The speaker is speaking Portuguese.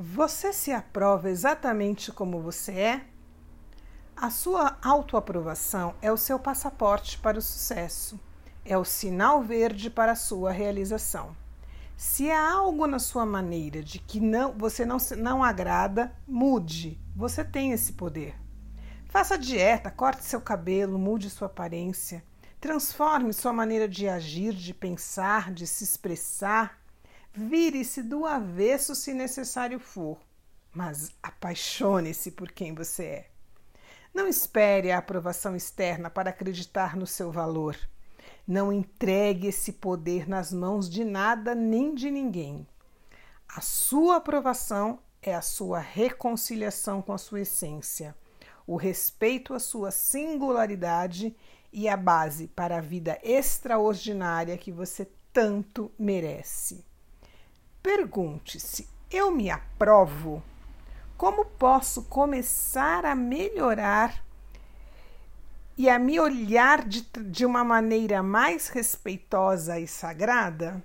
Você se aprova exatamente como você é? A sua autoaprovação é o seu passaporte para o sucesso, é o sinal verde para a sua realização. Se há algo na sua maneira de que não, você não, não agrada, mude. Você tem esse poder. Faça dieta, corte seu cabelo, mude sua aparência, transforme sua maneira de agir, de pensar, de se expressar Vire-se do avesso se necessário for, mas apaixone-se por quem você é. Não espere a aprovação externa para acreditar no seu valor. Não entregue esse poder nas mãos de nada nem de ninguém. A sua aprovação é a sua reconciliação com a sua essência, o respeito à sua singularidade e a base para a vida extraordinária que você tanto merece. Pergunte-se: eu me aprovo? Como posso começar a melhorar e a me olhar de, de uma maneira mais respeitosa e sagrada?